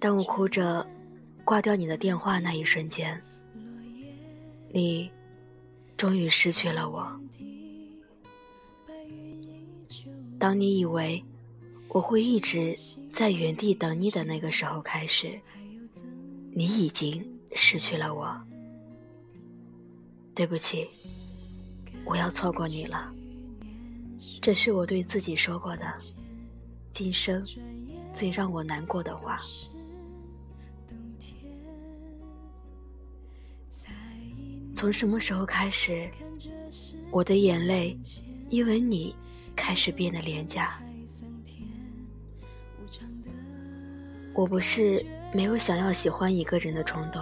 当我哭着挂掉你的电话那一瞬间，你终于失去了我。当你以为我会一直在原地等你的那个时候开始，你已经失去了我。对不起，我要错过你了。这是我对自己说过的，今生最让我难过的话。从什么时候开始，我的眼泪因为你开始变得廉价？我不是没有想要喜欢一个人的冲动，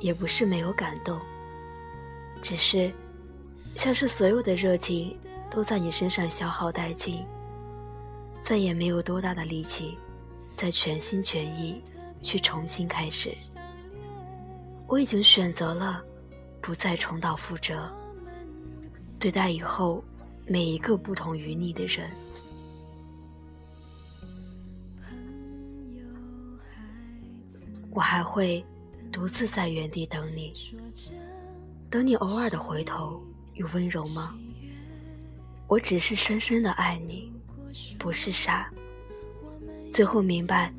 也不是没有感动，只是像是所有的热情都在你身上消耗殆尽，再也没有多大的力气再全心全意去重新开始。我已经选择了。不再重蹈覆辙，对待以后每一个不同于你的人。我还会独自在原地等你，等你偶尔的回头与温柔吗？我只是深深的爱你，不是傻。最后明白，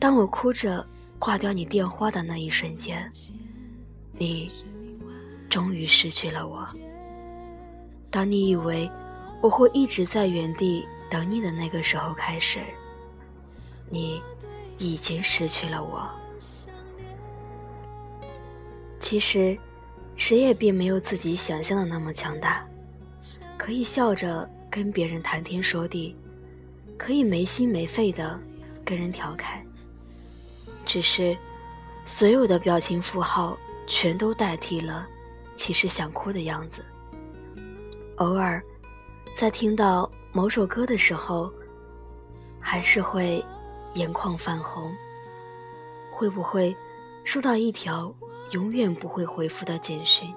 当我哭着挂掉你电话的那一瞬间，你。终于失去了我。当你以为我会一直在原地等你的那个时候开始，你已经失去了我。其实，谁也并没有自己想象的那么强大，可以笑着跟别人谈天说地，可以没心没肺的跟人调侃。只是，所有的表情符号全都代替了。其实想哭的样子。偶尔，在听到某首歌的时候，还是会眼眶泛红。会不会收到一条永远不会回复的简讯？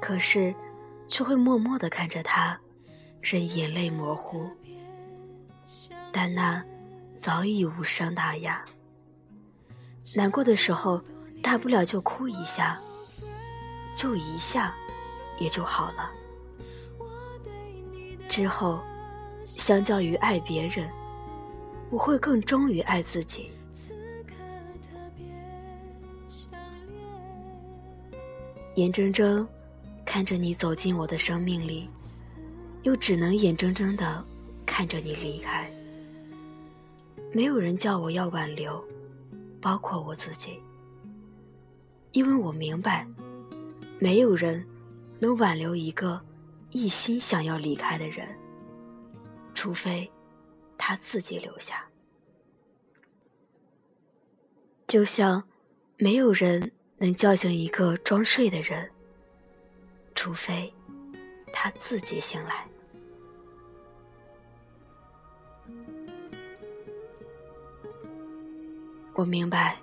可是，却会默默的看着他，任眼泪模糊。但那早已无伤大雅。难过的时候，大不了就哭一下。就一下，也就好了。之后，相较于爱别人，我会更忠于爱自己。眼睁睁看着你走进我的生命里，又只能眼睁睁的看着你离开。没有人叫我要挽留，包括我自己，因为我明白。没有人能挽留一个一心想要离开的人，除非他自己留下。就像没有人能叫醒一个装睡的人，除非他自己醒来。我明白，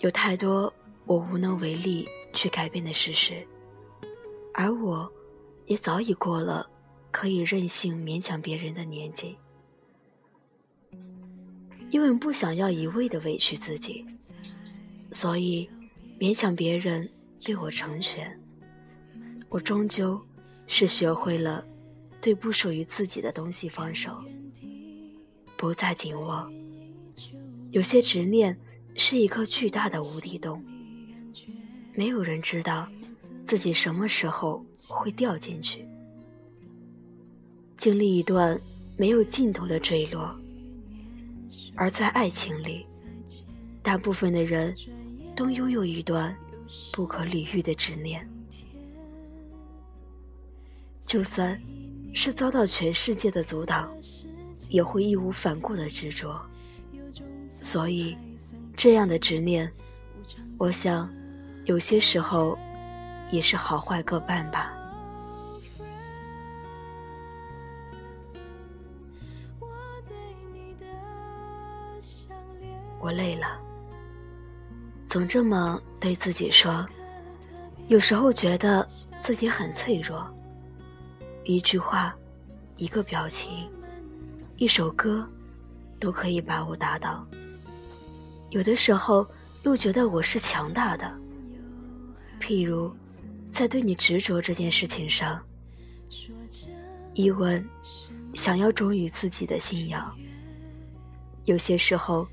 有太多我无能为力。去改变的事实，而我，也早已过了可以任性勉强别人的年纪，因为不想要一味的委屈自己，所以勉强别人对我成全。我终究是学会了对不属于自己的东西放手，不再紧握。有些执念是一颗巨大的无底洞。没有人知道自己什么时候会掉进去，经历一段没有尽头的坠落。而在爱情里，大部分的人都拥有一段不可理喻的执念，就算是遭到全世界的阻挡，也会义无反顾的执着。所以，这样的执念，我想。有些时候，也是好坏各半吧。我累了总这么对自己说有时候觉得自己很脆弱。一句话一个表情一首歌都可以把我打倒。有的时候又觉得我是强大的譬如在对你执着这件事情上，一文，想要忠于自己的信仰。有些时候，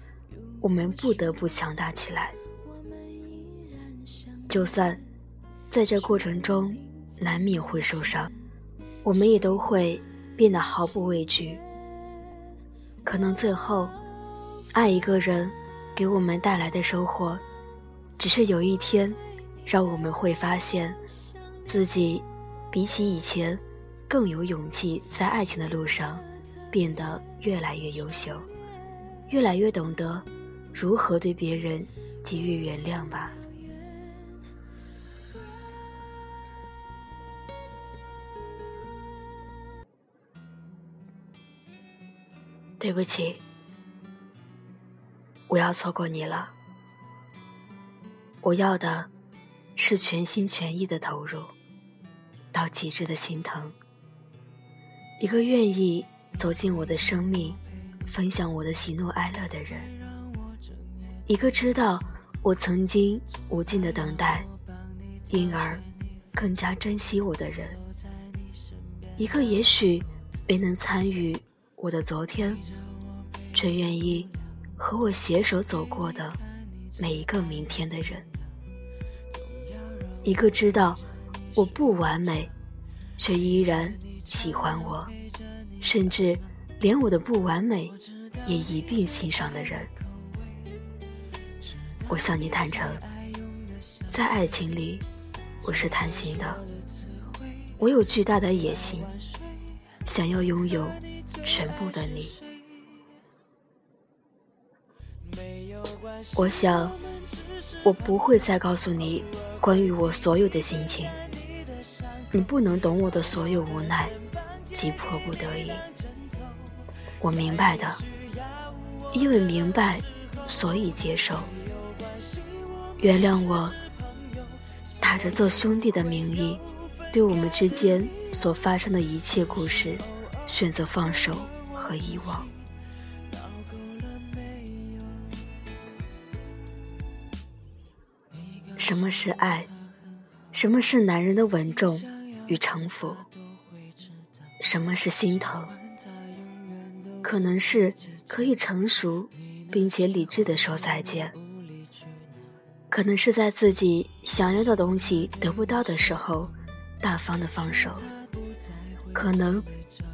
我们不得不强大起来。就算在这过程中难免会受伤，我们也都会变得毫不畏惧。可能最后，爱一个人给我们带来的收获，只是有一天，让我们会发现自己比起以前更有勇气，在爱情的路上变得越来越优秀，越来越懂得如何对别人给予原谅吧。对不起，我要错过你了。我要的是全心全意的投入，到极致的心疼。一个愿意走进我的生命，分享我的喜怒哀乐的人。一个知道我曾经无尽的等待，因而更加珍惜我的人。一个也许没能参与。我的昨天，却愿意和我携手走过的每一个明天的人，一个知道我不完美，却依然喜欢我，甚至连我的不完美也一并欣赏的人。我向你坦诚，在爱情里，我是贪心的，我有巨大的野心，想要拥有。全部的你，我想，我不会再告诉你关于我所有的心情。你不能懂我的所有无奈及迫不得已。我明白的，因为明白，所以接受。原谅我，打着做兄弟的名义，对我们之间所发生的一切故事。选择放手和遗忘。什么是爱？什么是男人的稳重与城府？什么是心疼？可能是可以成熟并且理智的说再见。可能是在自己想要的东西得不到的时候，大方的放手。可能。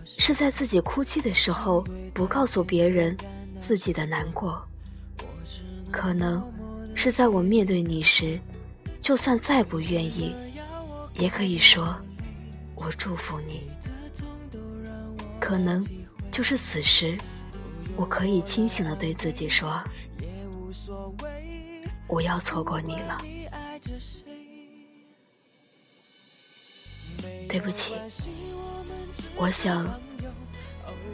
是在自己哭泣的时候，不告诉别人自己的难过；可能是在我面对你时，就算再不愿意，也可以说“我祝福你”；可能就是此时，我可以清醒的对自己说：“我要错过你了。”对不起，我想。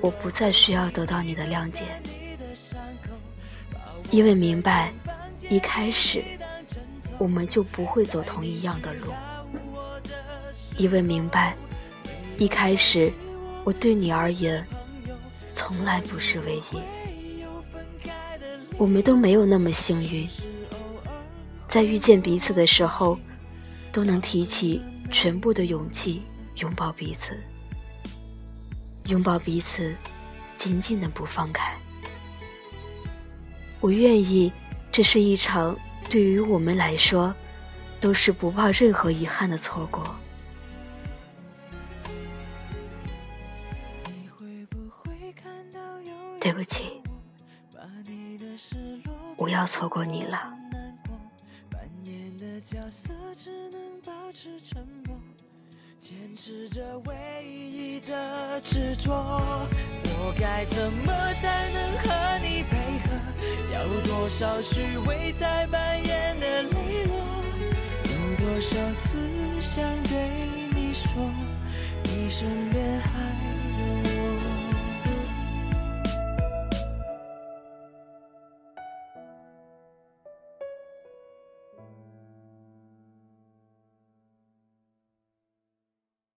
我不再需要得到你的谅解，因为明白，一开始我们就不会走同一样的路。因为明白，一开始我对你而言从来不是唯一。我们都没有那么幸运，在遇见彼此的时候，都能提起全部的勇气拥抱彼此。拥抱彼此，紧紧的不放开。我愿意，这是一场对于我们来说，都是不抱任何遗憾的错过。对不起，我要错过你了。坚持着唯一的执着，我该怎么才能和你配合？要多少虚伪在扮演的磊落？